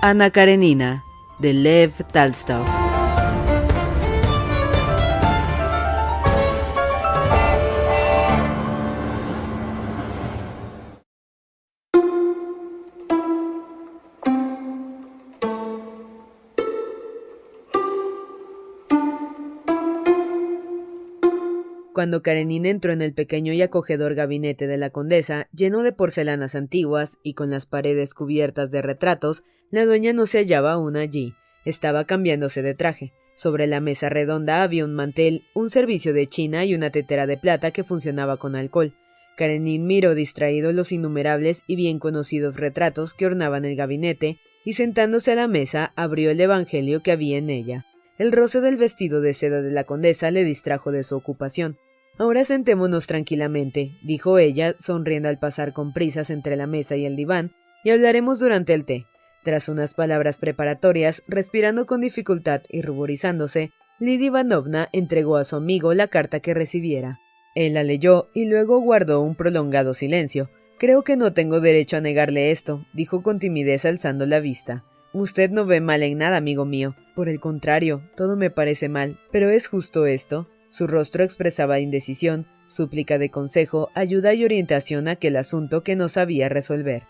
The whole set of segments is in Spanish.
Ana Karenina, de Lev Talstov. Cuando Karenina entró en el pequeño y acogedor gabinete de la condesa, lleno de porcelanas antiguas y con las paredes cubiertas de retratos, la dueña no se hallaba aún allí. Estaba cambiándose de traje. Sobre la mesa redonda había un mantel, un servicio de china y una tetera de plata que funcionaba con alcohol. Karenin miró distraído los innumerables y bien conocidos retratos que ornaban el gabinete, y sentándose a la mesa abrió el Evangelio que había en ella. El roce del vestido de seda de la condesa le distrajo de su ocupación. Ahora sentémonos tranquilamente, dijo ella, sonriendo al pasar con prisas entre la mesa y el diván, y hablaremos durante el té. Tras unas palabras preparatorias, respirando con dificultad y ruborizándose, Lidia Ivanovna entregó a su amigo la carta que recibiera. Él la leyó y luego guardó un prolongado silencio. Creo que no tengo derecho a negarle esto, dijo con timidez alzando la vista. Usted no ve mal en nada, amigo mío. Por el contrario, todo me parece mal. Pero es justo esto. Su rostro expresaba indecisión, súplica de consejo, ayuda y orientación a aquel asunto que no sabía resolver.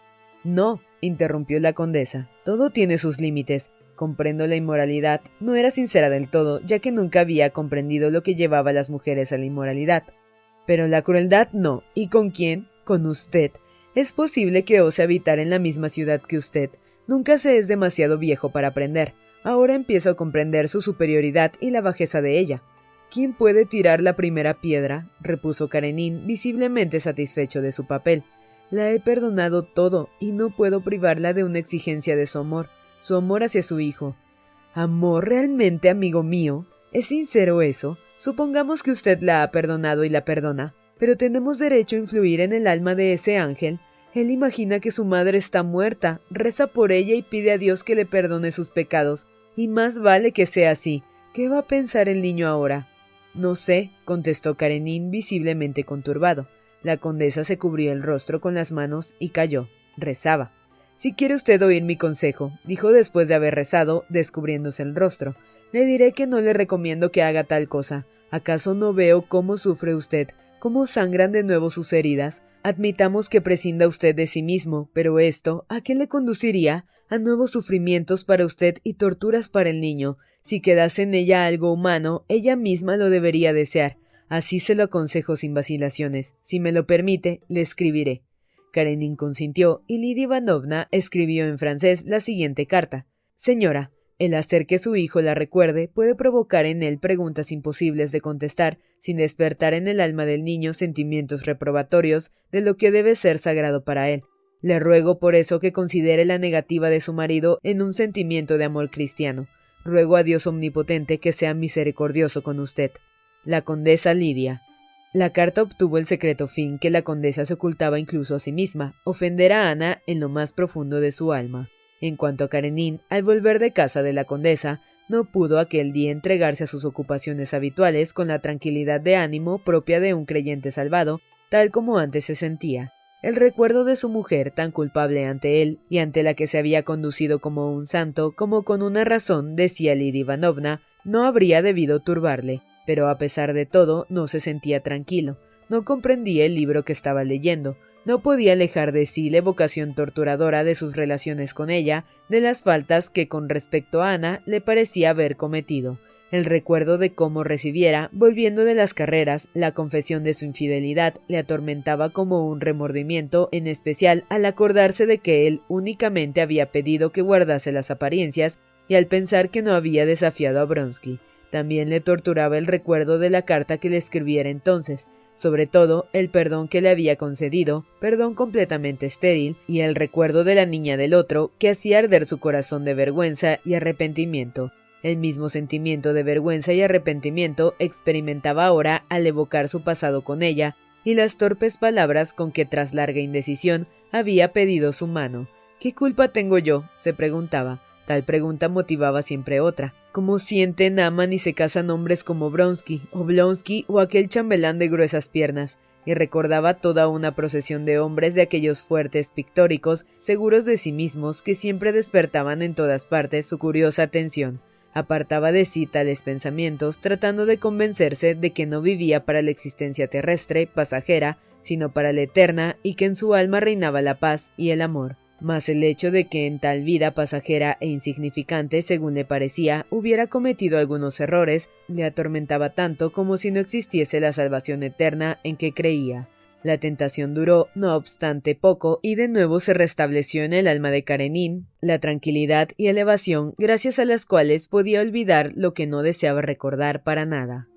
No, interrumpió la condesa, todo tiene sus límites. Comprendo la inmoralidad. No era sincera del todo, ya que nunca había comprendido lo que llevaba a las mujeres a la inmoralidad. Pero la crueldad no. ¿Y con quién? Con usted. Es posible que ose habitar en la misma ciudad que usted. Nunca se es demasiado viejo para aprender. Ahora empiezo a comprender su superioridad y la bajeza de ella. ¿Quién puede tirar la primera piedra? repuso Karenin, visiblemente satisfecho de su papel. La he perdonado todo y no puedo privarla de una exigencia de su amor, su amor hacia su hijo. ¿Amor realmente, amigo mío? ¿Es sincero eso? Supongamos que usted la ha perdonado y la perdona, pero tenemos derecho a influir en el alma de ese ángel. Él imagina que su madre está muerta, reza por ella y pide a Dios que le perdone sus pecados. Y más vale que sea así. ¿Qué va a pensar el niño ahora? No sé, contestó Karenin visiblemente conturbado. La condesa se cubrió el rostro con las manos y calló. Rezaba. Si quiere usted oír mi consejo, dijo después de haber rezado, descubriéndose el rostro, le diré que no le recomiendo que haga tal cosa. ¿Acaso no veo cómo sufre usted, cómo sangran de nuevo sus heridas? Admitamos que prescinda usted de sí mismo, pero esto, ¿a qué le conduciría? A nuevos sufrimientos para usted y torturas para el niño. Si quedase en ella algo humano, ella misma lo debería desear. Así se lo aconsejo sin vacilaciones. Si me lo permite, le escribiré. Karenin consintió y Lidia Ivanovna escribió en francés la siguiente carta. Señora, el hacer que su hijo la recuerde puede provocar en él preguntas imposibles de contestar, sin despertar en el alma del niño sentimientos reprobatorios de lo que debe ser sagrado para él. Le ruego por eso que considere la negativa de su marido en un sentimiento de amor cristiano. Ruego a Dios omnipotente que sea misericordioso con usted. La condesa Lidia. La carta obtuvo el secreto fin que la condesa se ocultaba incluso a sí misma, ofender a Ana en lo más profundo de su alma. En cuanto a Karenin, al volver de casa de la condesa, no pudo aquel día entregarse a sus ocupaciones habituales con la tranquilidad de ánimo propia de un creyente salvado, tal como antes se sentía. El recuerdo de su mujer tan culpable ante él y ante la que se había conducido como un santo, como con una razón, decía Lidia Ivanovna, no habría debido turbarle, pero a pesar de todo no se sentía tranquilo, no comprendía el libro que estaba leyendo, no podía alejar de sí la evocación torturadora de sus relaciones con ella, de las faltas que con respecto a Ana le parecía haber cometido. El recuerdo de cómo recibiera, volviendo de las carreras, la confesión de su infidelidad le atormentaba como un remordimiento, en especial al acordarse de que él únicamente había pedido que guardase las apariencias y al pensar que no había desafiado a Bronsky. También le torturaba el recuerdo de la carta que le escribiera entonces, sobre todo el perdón que le había concedido, perdón completamente estéril, y el recuerdo de la niña del otro que hacía arder su corazón de vergüenza y arrepentimiento. El mismo sentimiento de vergüenza y arrepentimiento experimentaba ahora al evocar su pasado con ella y las torpes palabras con que tras larga indecisión había pedido su mano. ¿Qué culpa tengo yo? se preguntaba. Tal pregunta motivaba siempre otra. ¿Cómo sienten, aman y se casan hombres como Bronsky, o Blonsky, o aquel chambelán de gruesas piernas? y recordaba toda una procesión de hombres de aquellos fuertes pictóricos, seguros de sí mismos, que siempre despertaban en todas partes su curiosa atención. Apartaba de sí tales pensamientos, tratando de convencerse de que no vivía para la existencia terrestre, pasajera, sino para la eterna, y que en su alma reinaba la paz y el amor. Mas el hecho de que en tal vida pasajera e insignificante, según le parecía, hubiera cometido algunos errores, le atormentaba tanto como si no existiese la salvación eterna en que creía. La tentación duró, no obstante, poco, y de nuevo se restableció en el alma de Karenin la tranquilidad y elevación gracias a las cuales podía olvidar lo que no deseaba recordar para nada.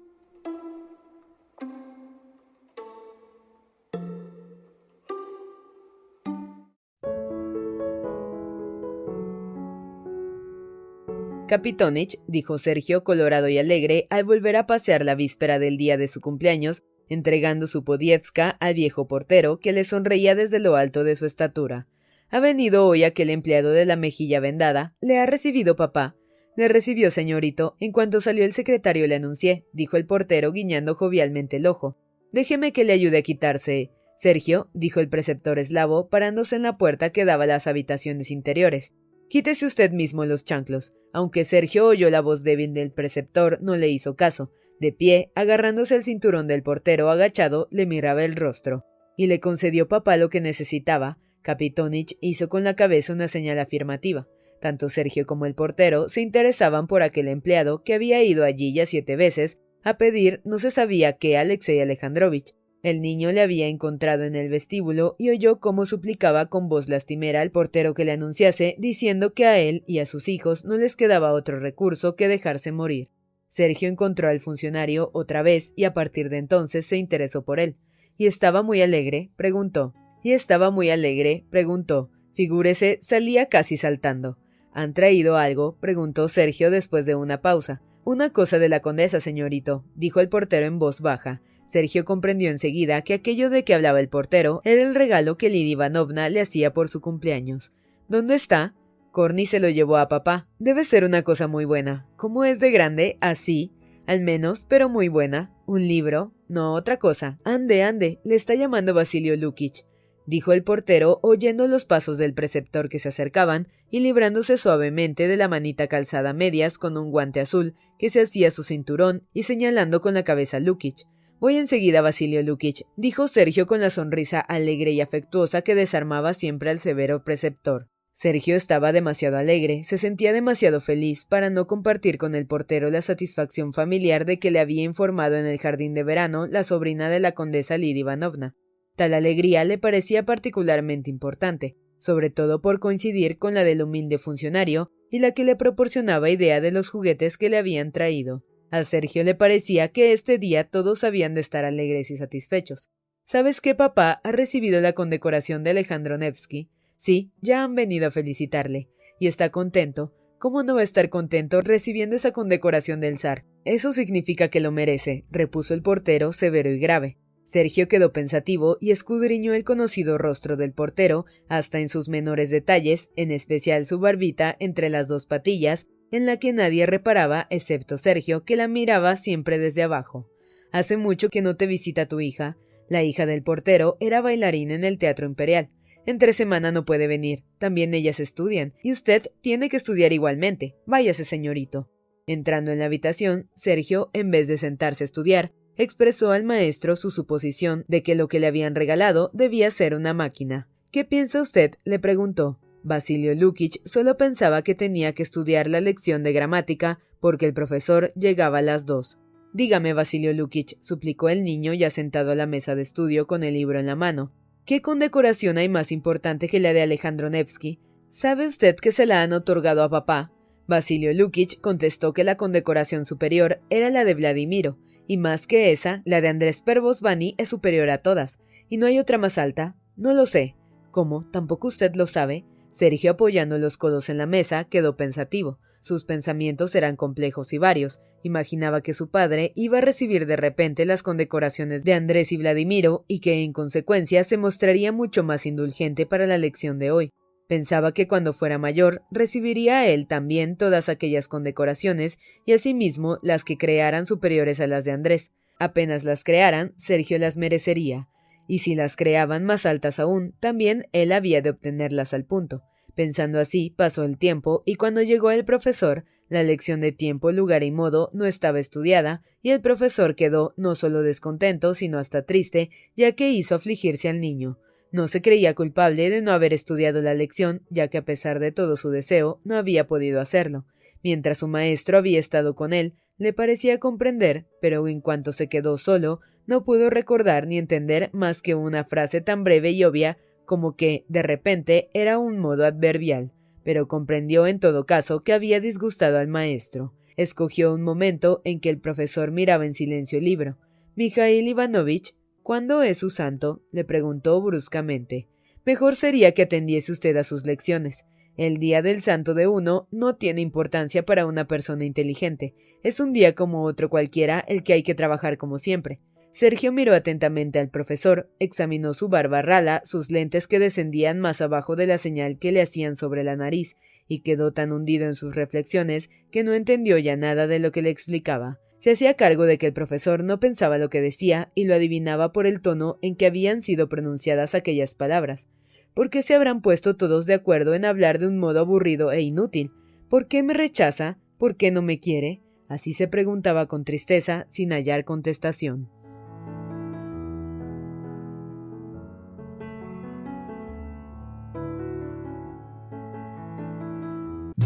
Capitonich, dijo Sergio, colorado y alegre, al volver a pasear la víspera del día de su cumpleaños, entregando su podievska al viejo portero, que le sonreía desde lo alto de su estatura. Ha venido hoy aquel empleado de la mejilla vendada. ¿Le ha recibido papá? Le recibió, señorito. En cuanto salió el secretario le anuncié, dijo el portero guiñando jovialmente el ojo. Déjeme que le ayude a quitarse. Sergio, dijo el preceptor eslavo, parándose en la puerta que daba a las habitaciones interiores. Quítese usted mismo los chanclos. Aunque Sergio oyó la voz débil del preceptor, no le hizo caso. De pie, agarrándose el cinturón del portero agachado, le miraba el rostro. Y le concedió papá lo que necesitaba. Capitonich hizo con la cabeza una señal afirmativa. Tanto Sergio como el portero se interesaban por aquel empleado que había ido allí ya siete veces a pedir no se sabía qué a Alexei Alejandrovich. El niño le había encontrado en el vestíbulo y oyó cómo suplicaba con voz lastimera al portero que le anunciase, diciendo que a él y a sus hijos no les quedaba otro recurso que dejarse morir. Sergio encontró al funcionario otra vez y a partir de entonces se interesó por él. ¿Y estaba muy alegre? preguntó. ¿Y estaba muy alegre? preguntó. Figúrese, salía casi saltando. ¿Han traído algo? preguntó Sergio después de una pausa. Una cosa de la condesa, señorito, dijo el portero en voz baja. Sergio comprendió enseguida que aquello de que hablaba el portero era el regalo que Lidia Ivanovna le hacía por su cumpleaños. ¿Dónde está? Corny se lo llevó a papá. Debe ser una cosa muy buena. ¿Cómo es de grande? Así. Al menos, pero muy buena. ¿Un libro? No, otra cosa. Ande, ande. Le está llamando Basilio Lukich. Dijo el portero, oyendo los pasos del preceptor que se acercaban y librándose suavemente de la manita calzada medias con un guante azul que se hacía su cinturón y señalando con la cabeza a Lukich. Voy enseguida, Basilio Lukich, dijo Sergio con la sonrisa alegre y afectuosa que desarmaba siempre al severo preceptor. Sergio estaba demasiado alegre, se sentía demasiado feliz para no compartir con el portero la satisfacción familiar de que le había informado en el jardín de verano la sobrina de la condesa Lidia Ivanovna. Tal alegría le parecía particularmente importante, sobre todo por coincidir con la del humilde funcionario y la que le proporcionaba idea de los juguetes que le habían traído. A Sergio le parecía que este día todos habían de estar alegres y satisfechos. ¿Sabes qué, papá ha recibido la condecoración de Alejandro Nevsky? Sí, ya han venido a felicitarle. Y está contento. ¿Cómo no va a estar contento recibiendo esa condecoración del zar? Eso significa que lo merece, repuso el portero severo y grave. Sergio quedó pensativo y escudriñó el conocido rostro del portero hasta en sus menores detalles, en especial su barbita entre las dos patillas, en la que nadie reparaba excepto Sergio, que la miraba siempre desde abajo. Hace mucho que no te visita tu hija. La hija del portero era bailarina en el Teatro Imperial. Entre semana no puede venir. También ellas estudian, y usted tiene que estudiar igualmente. Váyase, señorito. Entrando en la habitación, Sergio, en vez de sentarse a estudiar, expresó al maestro su suposición de que lo que le habían regalado debía ser una máquina. ¿Qué piensa usted? le preguntó. Basilio Lukich solo pensaba que tenía que estudiar la lección de gramática porque el profesor llegaba a las dos. Dígame, Basilio Lukic, suplicó el niño ya sentado a la mesa de estudio con el libro en la mano. ¿Qué condecoración hay más importante que la de Alejandro Nevsky? ¿Sabe usted que se la han otorgado a papá? Basilio Lukic contestó que la condecoración superior era la de Vladimiro, y más que esa, la de Andrés Pervosvani es superior a todas. ¿Y no hay otra más alta? No lo sé. ¿Cómo? ¿Tampoco usted lo sabe? Sergio, apoyando los codos en la mesa, quedó pensativo. Sus pensamientos eran complejos y varios. Imaginaba que su padre iba a recibir de repente las condecoraciones de Andrés y Vladimiro y que en consecuencia se mostraría mucho más indulgente para la lección de hoy. Pensaba que cuando fuera mayor recibiría él también todas aquellas condecoraciones y asimismo las que crearan superiores a las de Andrés. Apenas las crearan, Sergio las merecería, y si las creaban más altas aún, también él había de obtenerlas al punto. Pensando así, pasó el tiempo, y cuando llegó el profesor, la lección de tiempo, lugar y modo no estaba estudiada, y el profesor quedó no solo descontento, sino hasta triste, ya que hizo afligirse al niño. No se creía culpable de no haber estudiado la lección, ya que a pesar de todo su deseo, no había podido hacerlo. Mientras su maestro había estado con él, le parecía comprender, pero en cuanto se quedó solo, no pudo recordar ni entender más que una frase tan breve y obvia como que, de repente, era un modo adverbial, pero comprendió en todo caso que había disgustado al maestro. Escogió un momento en que el profesor miraba en silencio el libro. Mikhail Ivanovich ¿Cuándo es su santo? le preguntó bruscamente. Mejor sería que atendiese usted a sus lecciones. El día del santo de uno no tiene importancia para una persona inteligente. Es un día como otro cualquiera el que hay que trabajar como siempre. Sergio miró atentamente al profesor, examinó su barba rala, sus lentes que descendían más abajo de la señal que le hacían sobre la nariz, y quedó tan hundido en sus reflexiones que no entendió ya nada de lo que le explicaba. Se hacía cargo de que el profesor no pensaba lo que decía y lo adivinaba por el tono en que habían sido pronunciadas aquellas palabras. ¿Por qué se habrán puesto todos de acuerdo en hablar de un modo aburrido e inútil? ¿Por qué me rechaza? ¿Por qué no me quiere? Así se preguntaba con tristeza, sin hallar contestación.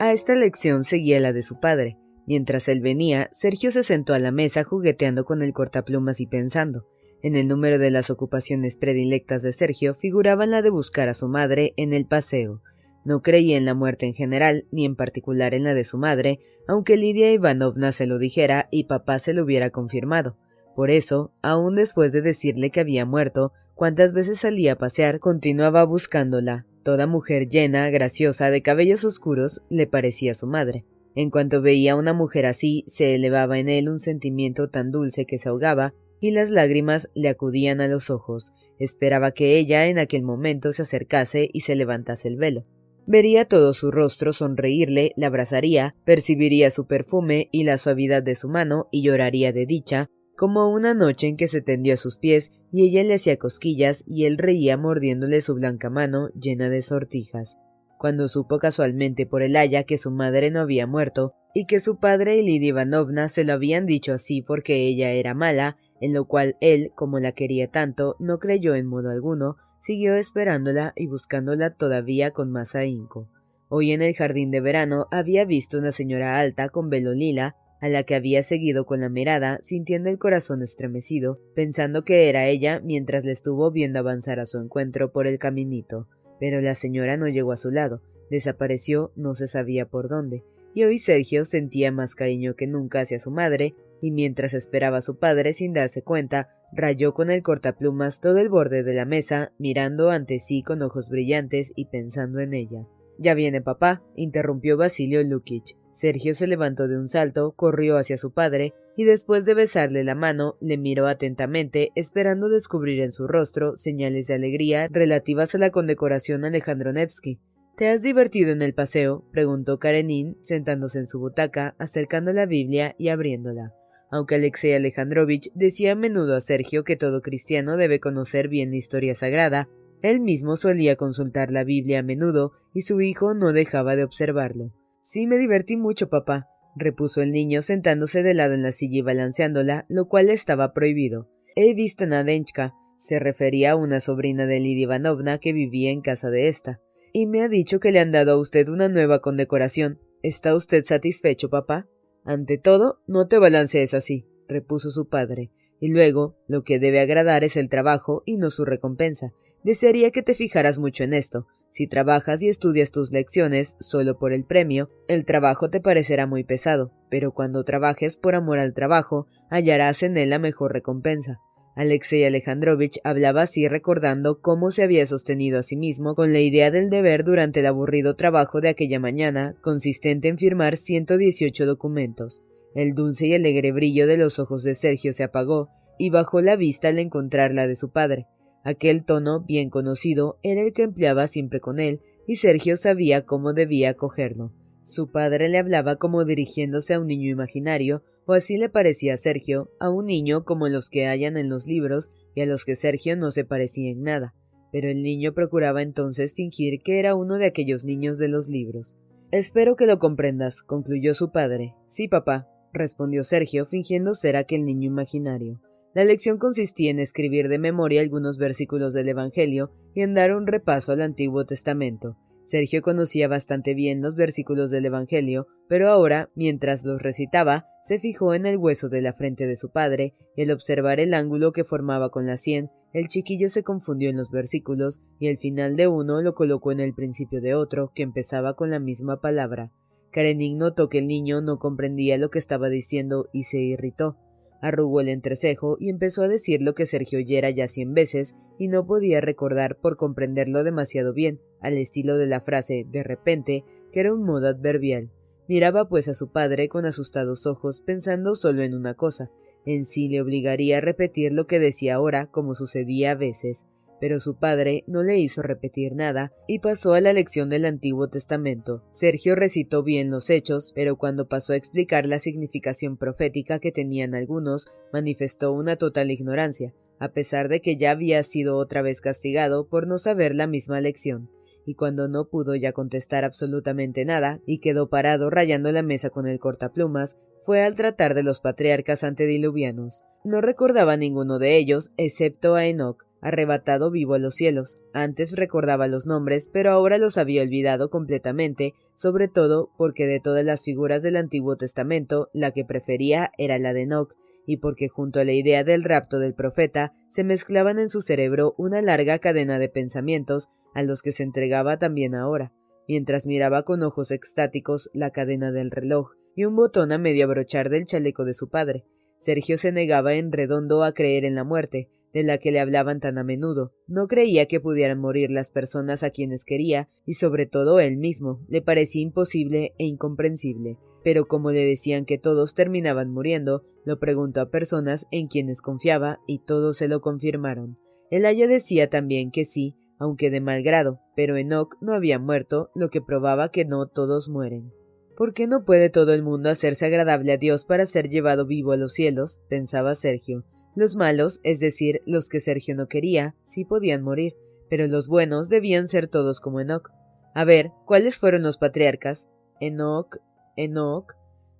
A esta lección seguía la de su padre. Mientras él venía, Sergio se sentó a la mesa jugueteando con el cortaplumas y pensando. En el número de las ocupaciones predilectas de Sergio figuraban la de buscar a su madre en el paseo. No creía en la muerte en general, ni en particular en la de su madre, aunque Lidia Ivanovna se lo dijera y papá se lo hubiera confirmado. Por eso, aun después de decirle que había muerto, cuantas veces salía a pasear, continuaba buscándola. Toda mujer llena, graciosa, de cabellos oscuros, le parecía su madre. En cuanto veía a una mujer así, se elevaba en él un sentimiento tan dulce que se ahogaba, y las lágrimas le acudían a los ojos. Esperaba que ella en aquel momento se acercase y se levantase el velo. Vería todo su rostro sonreírle, la abrazaría, percibiría su perfume y la suavidad de su mano y lloraría de dicha, como una noche en que se tendió a sus pies y ella le hacía cosquillas y él reía mordiéndole su blanca mano llena de sortijas. Cuando supo casualmente por el haya que su madre no había muerto y que su padre y Lidia Ivanovna se lo habían dicho así porque ella era mala, en lo cual él, como la quería tanto, no creyó en modo alguno, siguió esperándola y buscándola todavía con más ahínco. Hoy en el jardín de verano había visto una señora alta con velo lila a la que había seguido con la mirada, sintiendo el corazón estremecido, pensando que era ella mientras le estuvo viendo avanzar a su encuentro por el caminito. Pero la señora no llegó a su lado, desapareció no se sabía por dónde, y hoy Sergio sentía más cariño que nunca hacia su madre, y mientras esperaba a su padre sin darse cuenta, rayó con el cortaplumas todo el borde de la mesa, mirando ante sí con ojos brillantes y pensando en ella. Ya viene papá, interrumpió Basilio Lukic. Sergio se levantó de un salto, corrió hacia su padre, y después de besarle la mano, le miró atentamente, esperando descubrir en su rostro señales de alegría relativas a la condecoración Alejandro Nevsky. ¿Te has divertido en el paseo? preguntó Karenin, sentándose en su butaca, acercando la Biblia y abriéndola. Aunque Alexei Alejandrovich decía a menudo a Sergio que todo cristiano debe conocer bien la historia sagrada, él mismo solía consultar la Biblia a menudo y su hijo no dejaba de observarlo. Sí me divertí mucho, papá, repuso el niño sentándose de lado en la silla y balanceándola, lo cual estaba prohibido. He visto a Nadenchka, se refería a una sobrina de Lidia Ivanovna que vivía en casa de esta, y me ha dicho que le han dado a usted una nueva condecoración. ¿Está usted satisfecho, papá? Ante todo, no te balancees así, repuso su padre. Y luego, lo que debe agradar es el trabajo y no su recompensa. Desearía que te fijaras mucho en esto. Si trabajas y estudias tus lecciones solo por el premio, el trabajo te parecerá muy pesado, pero cuando trabajes por amor al trabajo, hallarás en él la mejor recompensa. Alexei Alejandrovich hablaba así recordando cómo se había sostenido a sí mismo con la idea del deber durante el aburrido trabajo de aquella mañana, consistente en firmar 118 documentos. El dulce y alegre brillo de los ojos de Sergio se apagó, y bajó la vista al encontrar la de su padre. Aquel tono bien conocido era el que empleaba siempre con él, y Sergio sabía cómo debía cogerlo. Su padre le hablaba como dirigiéndose a un niño imaginario, o así le parecía a Sergio, a un niño como los que hallan en los libros y a los que Sergio no se parecía en nada, pero el niño procuraba entonces fingir que era uno de aquellos niños de los libros. Espero que lo comprendas, concluyó su padre. Sí, papá, respondió Sergio, fingiendo ser aquel niño imaginario. La lección consistía en escribir de memoria algunos versículos del Evangelio y en dar un repaso al Antiguo Testamento. Sergio conocía bastante bien los versículos del Evangelio, pero ahora, mientras los recitaba, se fijó en el hueso de la frente de su padre, y al observar el ángulo que formaba con la sien, el chiquillo se confundió en los versículos, y el final de uno lo colocó en el principio de otro, que empezaba con la misma palabra. Karenin notó que el niño no comprendía lo que estaba diciendo y se irritó. Arrugó el entrecejo y empezó a decir lo que Sergio oyera ya cien veces y no podía recordar por comprenderlo demasiado bien, al estilo de la frase de repente, que era un modo adverbial. Miraba pues a su padre con asustados ojos, pensando solo en una cosa, en sí le obligaría a repetir lo que decía ahora, como sucedía a veces pero su padre no le hizo repetir nada y pasó a la lección del Antiguo Testamento. Sergio recitó bien los hechos, pero cuando pasó a explicar la significación profética que tenían algunos, manifestó una total ignorancia, a pesar de que ya había sido otra vez castigado por no saber la misma lección. Y cuando no pudo ya contestar absolutamente nada y quedó parado rayando la mesa con el cortaplumas, fue al tratar de los patriarcas antediluvianos. No recordaba ninguno de ellos, excepto a Enoch, arrebatado vivo a los cielos. Antes recordaba los nombres, pero ahora los había olvidado completamente, sobre todo porque de todas las figuras del Antiguo Testamento, la que prefería era la de Enoch, y porque junto a la idea del rapto del profeta se mezclaban en su cerebro una larga cadena de pensamientos a los que se entregaba también ahora, mientras miraba con ojos extáticos la cadena del reloj y un botón a medio abrochar del chaleco de su padre. Sergio se negaba en redondo a creer en la muerte, de la que le hablaban tan a menudo. No creía que pudieran morir las personas a quienes quería, y sobre todo él mismo. Le parecía imposible e incomprensible. Pero como le decían que todos terminaban muriendo, lo preguntó a personas en quienes confiaba y todos se lo confirmaron. El aya decía también que sí, aunque de mal grado, pero Enoch no había muerto, lo que probaba que no todos mueren. ¿Por qué no puede todo el mundo hacerse agradable a Dios para ser llevado vivo a los cielos? pensaba Sergio. Los malos, es decir, los que Sergio no quería, sí podían morir, pero los buenos debían ser todos como Enoch. A ver, ¿cuáles fueron los patriarcas? Enoch, Enoch.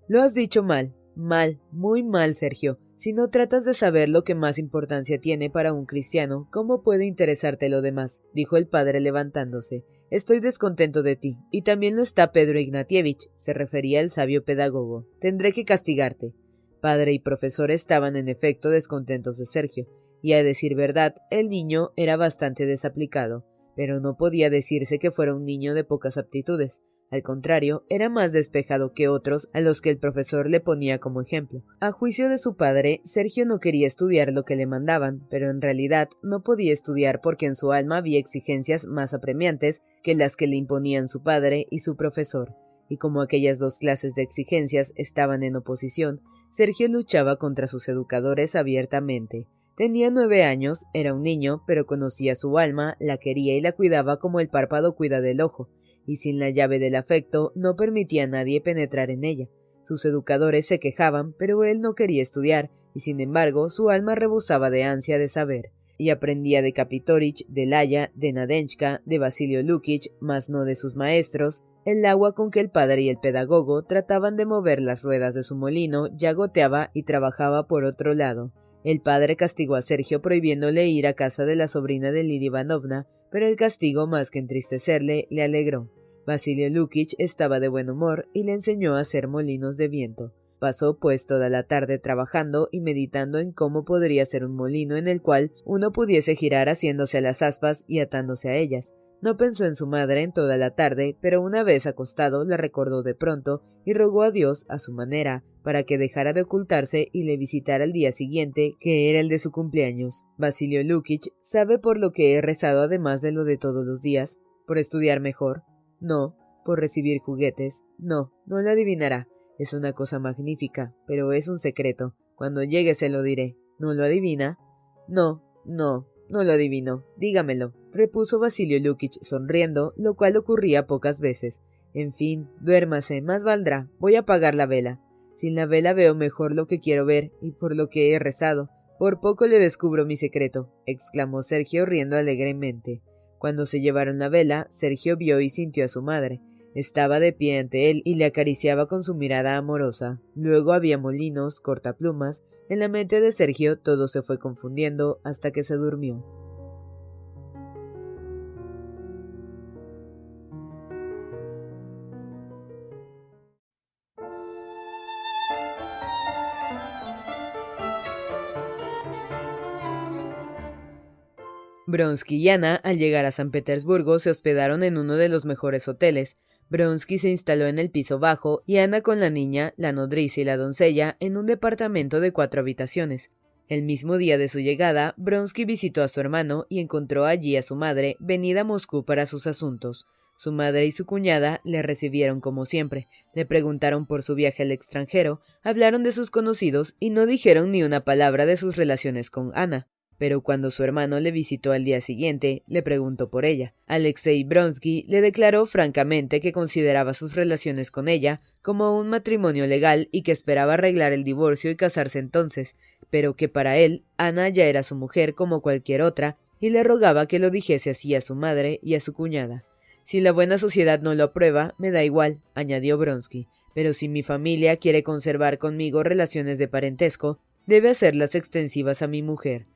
Lo has dicho mal, mal, muy mal, Sergio. Si no tratas de saber lo que más importancia tiene para un cristiano, ¿cómo puede interesarte lo demás? dijo el padre levantándose. Estoy descontento de ti, y también lo está Pedro Ignatievich, se refería el sabio pedagogo. Tendré que castigarte. Padre y profesor estaban en efecto descontentos de Sergio, y a decir verdad, el niño era bastante desaplicado, pero no podía decirse que fuera un niño de pocas aptitudes. Al contrario, era más despejado que otros a los que el profesor le ponía como ejemplo. A juicio de su padre, Sergio no quería estudiar lo que le mandaban, pero en realidad no podía estudiar porque en su alma había exigencias más apremiantes que las que le imponían su padre y su profesor. Y como aquellas dos clases de exigencias estaban en oposición, Sergio luchaba contra sus educadores abiertamente. Tenía nueve años, era un niño, pero conocía su alma, la quería y la cuidaba como el párpado cuida del ojo, y sin la llave del afecto no permitía a nadie penetrar en ella. Sus educadores se quejaban, pero él no quería estudiar, y sin embargo su alma rebosaba de ansia de saber, y aprendía de Kapitorich, de Laya, de Nadenchka, de Basilio Lukic, mas no de sus maestros, el agua con que el padre y el pedagogo trataban de mover las ruedas de su molino ya goteaba y trabajaba por otro lado. El padre castigó a Sergio prohibiéndole ir a casa de la sobrina de Lidia Ivanovna, pero el castigo, más que entristecerle, le alegró. Basilio Lukic estaba de buen humor y le enseñó a hacer molinos de viento. Pasó pues toda la tarde trabajando y meditando en cómo podría ser un molino en el cual uno pudiese girar haciéndose a las aspas y atándose a ellas. No pensó en su madre en toda la tarde, pero una vez acostado la recordó de pronto y rogó a Dios, a su manera, para que dejara de ocultarse y le visitara al día siguiente, que era el de su cumpleaños. Basilio Lukic sabe por lo que he rezado además de lo de todos los días, por estudiar mejor, no, por recibir juguetes. No, no lo adivinará. Es una cosa magnífica, pero es un secreto. Cuando llegue se lo diré. ¿No lo adivina? No, no, no lo adivino. Dígamelo, repuso Basilio Lukic sonriendo, lo cual ocurría pocas veces. En fin, duérmase, más valdrá. Voy a apagar la vela. Sin la vela veo mejor lo que quiero ver, y por lo que he rezado. Por poco le descubro mi secreto, exclamó Sergio riendo alegremente. Cuando se llevaron la vela, Sergio vio y sintió a su madre. Estaba de pie ante él y le acariciaba con su mirada amorosa. Luego había molinos, cortaplumas. En la mente de Sergio todo se fue confundiendo hasta que se durmió. Bronsky y Ana, al llegar a San Petersburgo, se hospedaron en uno de los mejores hoteles. Bronsky se instaló en el piso bajo y Ana con la niña, la nodriza y la doncella en un departamento de cuatro habitaciones. El mismo día de su llegada, Bronsky visitó a su hermano y encontró allí a su madre, venida a Moscú para sus asuntos. Su madre y su cuñada le recibieron como siempre, le preguntaron por su viaje al extranjero, hablaron de sus conocidos y no dijeron ni una palabra de sus relaciones con Ana pero cuando su hermano le visitó al día siguiente, le preguntó por ella. Alexei Bronsky le declaró francamente que consideraba sus relaciones con ella como un matrimonio legal y que esperaba arreglar el divorcio y casarse entonces, pero que para él Ana ya era su mujer como cualquier otra, y le rogaba que lo dijese así a su madre y a su cuñada. Si la buena sociedad no lo aprueba, me da igual, añadió Bronsky, pero si mi familia quiere conservar conmigo relaciones de parentesco, debe hacerlas extensivas a mi mujer.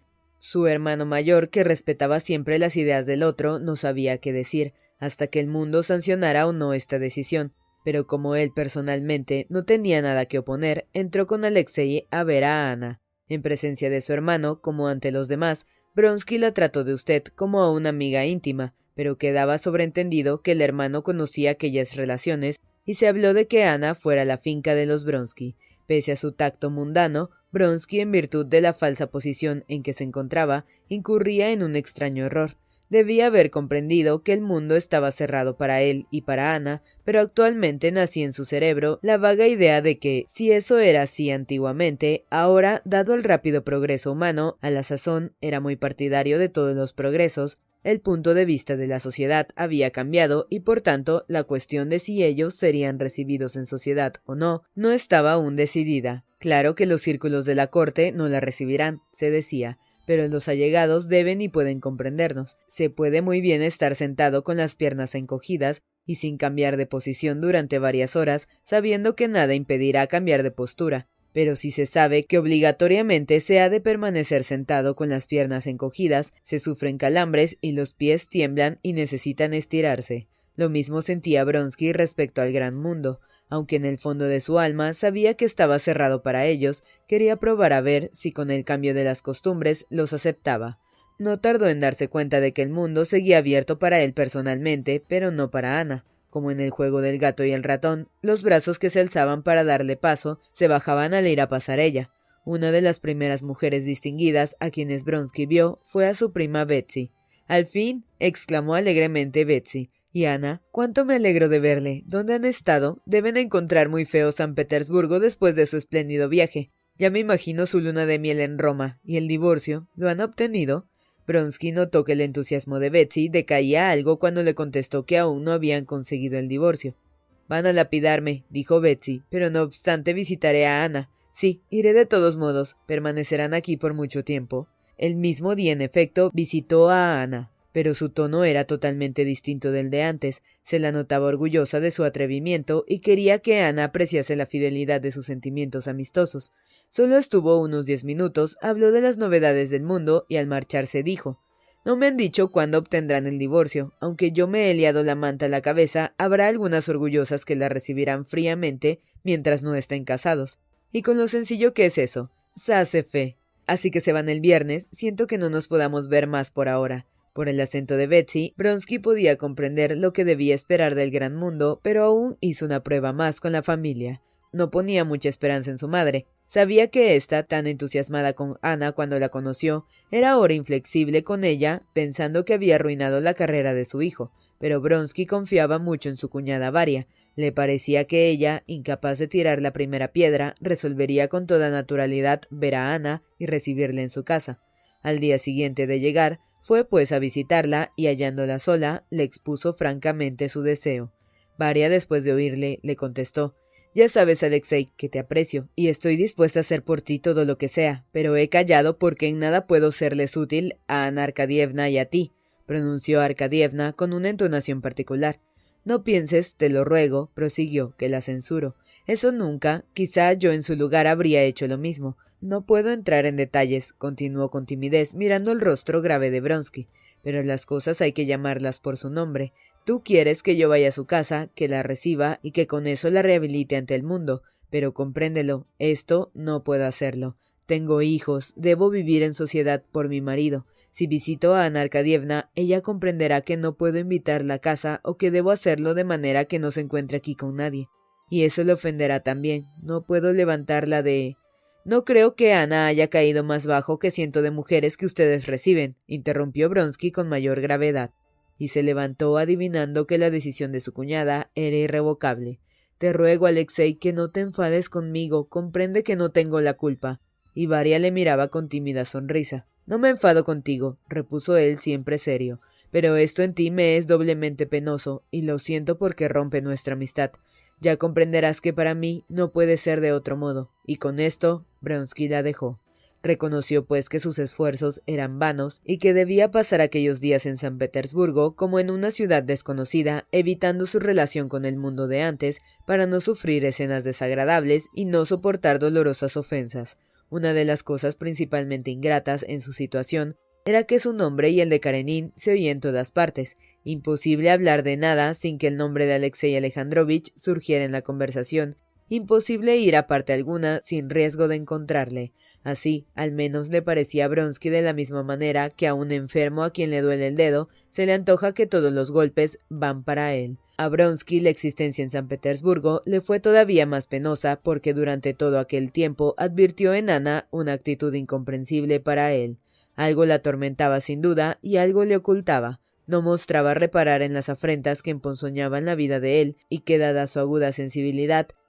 Su hermano mayor, que respetaba siempre las ideas del otro, no sabía qué decir, hasta que el mundo sancionara o no esta decisión, pero como él personalmente no tenía nada que oponer, entró con Alexei a ver a Ana. En presencia de su hermano, como ante los demás, Bronsky la trató de usted como a una amiga íntima, pero quedaba sobreentendido que el hermano conocía aquellas relaciones, y se habló de que Ana fuera la finca de los Bronsky. Pese a su tacto mundano, Bronsky, en virtud de la falsa posición en que se encontraba, incurría en un extraño error. Debía haber comprendido que el mundo estaba cerrado para él y para Ana, pero actualmente nacía en su cerebro la vaga idea de que, si eso era así antiguamente, ahora, dado el rápido progreso humano, a la sazón era muy partidario de todos los progresos, El punto de vista de la sociedad había cambiado y por tanto la cuestión de si ellos serían recibidos en sociedad o no no estaba aún decidida. Claro que los círculos de la corte no la recibirán, se decía, pero los allegados deben y pueden comprendernos. Se puede muy bien estar sentado con las piernas encogidas y sin cambiar de posición durante varias horas, sabiendo que nada impedirá cambiar de postura. Pero si se sabe que obligatoriamente se ha de permanecer sentado con las piernas encogidas, se sufren calambres y los pies tiemblan y necesitan estirarse. Lo mismo sentía Bronsky respecto al gran mundo. Aunque en el fondo de su alma sabía que estaba cerrado para ellos, quería probar a ver si con el cambio de las costumbres los aceptaba. No tardó en darse cuenta de que el mundo seguía abierto para él personalmente, pero no para Ana. Como en el juego del gato y el ratón, los brazos que se alzaban para darle paso se bajaban al ir a pasar ella. Una de las primeras mujeres distinguidas a quienes Bronsky vio fue a su prima Betsy. Al fin, exclamó alegremente Betsy. Y Ana, cuánto me alegro de verle. ¿Dónde han estado? Deben encontrar muy feo San Petersburgo después de su espléndido viaje. Ya me imagino su luna de miel en Roma. ¿Y el divorcio? ¿Lo han obtenido? Bronsky notó que el entusiasmo de Betsy decaía algo cuando le contestó que aún no habían conseguido el divorcio. Van a lapidarme, dijo Betsy, pero no obstante visitaré a Ana. Sí, iré de todos modos. Permanecerán aquí por mucho tiempo. El mismo día, en efecto, visitó a Ana, pero su tono era totalmente distinto del de antes. Se la notaba orgullosa de su atrevimiento y quería que Ana apreciase la fidelidad de sus sentimientos amistosos. Solo estuvo unos diez minutos, habló de las novedades del mundo y al marcharse dijo No me han dicho cuándo obtendrán el divorcio. Aunque yo me he liado la manta a la cabeza, habrá algunas orgullosas que la recibirán fríamente mientras no estén casados. Y con lo sencillo que es eso. Sase fe. Así que se van el viernes, siento que no nos podamos ver más por ahora. Por el acento de Betsy, Bronsky podía comprender lo que debía esperar del gran mundo, pero aún hizo una prueba más con la familia. No ponía mucha esperanza en su madre. Sabía que ésta, tan entusiasmada con Ana cuando la conoció, era ahora inflexible con ella, pensando que había arruinado la carrera de su hijo, pero Bronsky confiaba mucho en su cuñada Varia. Le parecía que ella, incapaz de tirar la primera piedra, resolvería con toda naturalidad ver a Ana y recibirla en su casa. Al día siguiente de llegar, fue pues a visitarla y hallándola sola, le expuso francamente su deseo. Varia, después de oírle, le contestó ya sabes, Alexei, que te aprecio, y estoy dispuesta a hacer por ti todo lo que sea, pero he callado porque en nada puedo serles útil a Ana Arkadievna y a ti, pronunció Arkadievna con una entonación particular. No pienses, te lo ruego, prosiguió, que la censuro. Eso nunca, quizá yo en su lugar habría hecho lo mismo. No puedo entrar en detalles, continuó con timidez, mirando el rostro grave de Bronsky, pero las cosas hay que llamarlas por su nombre. Tú quieres que yo vaya a su casa, que la reciba y que con eso la rehabilite ante el mundo, pero compréndelo, esto no puedo hacerlo. Tengo hijos, debo vivir en sociedad por mi marido. Si visito a Ana Arkadievna, ella comprenderá que no puedo invitarla a casa o que debo hacerlo de manera que no se encuentre aquí con nadie. Y eso le ofenderá también. No puedo levantarla de. No creo que Ana haya caído más bajo que ciento de mujeres que ustedes reciben, interrumpió Bronsky con mayor gravedad y se levantó adivinando que la decisión de su cuñada era irrevocable. Te ruego, Alexei, que no te enfades conmigo, comprende que no tengo la culpa. Y Varia le miraba con tímida sonrisa. No me enfado contigo, repuso él siempre serio, pero esto en ti me es doblemente penoso, y lo siento porque rompe nuestra amistad. Ya comprenderás que para mí no puede ser de otro modo. Y con esto, Bronsky la dejó. Reconoció pues que sus esfuerzos eran vanos y que debía pasar aquellos días en San Petersburgo como en una ciudad desconocida, evitando su relación con el mundo de antes para no sufrir escenas desagradables y no soportar dolorosas ofensas. Una de las cosas principalmente ingratas en su situación era que su nombre y el de Karenin se oían en todas partes. Imposible hablar de nada sin que el nombre de Alexei Alejandrovich surgiera en la conversación. Imposible ir a parte alguna sin riesgo de encontrarle. Así, al menos le parecía a Bronsky de la misma manera que a un enfermo a quien le duele el dedo se le antoja que todos los golpes van para él. A Bronsky la existencia en San Petersburgo le fue todavía más penosa porque durante todo aquel tiempo advirtió en Ana una actitud incomprensible para él. Algo la atormentaba sin duda y algo le ocultaba. no mostraba reparar en las afrentas que emponzoñaban la vida de él y que dada su aguda sensibilidad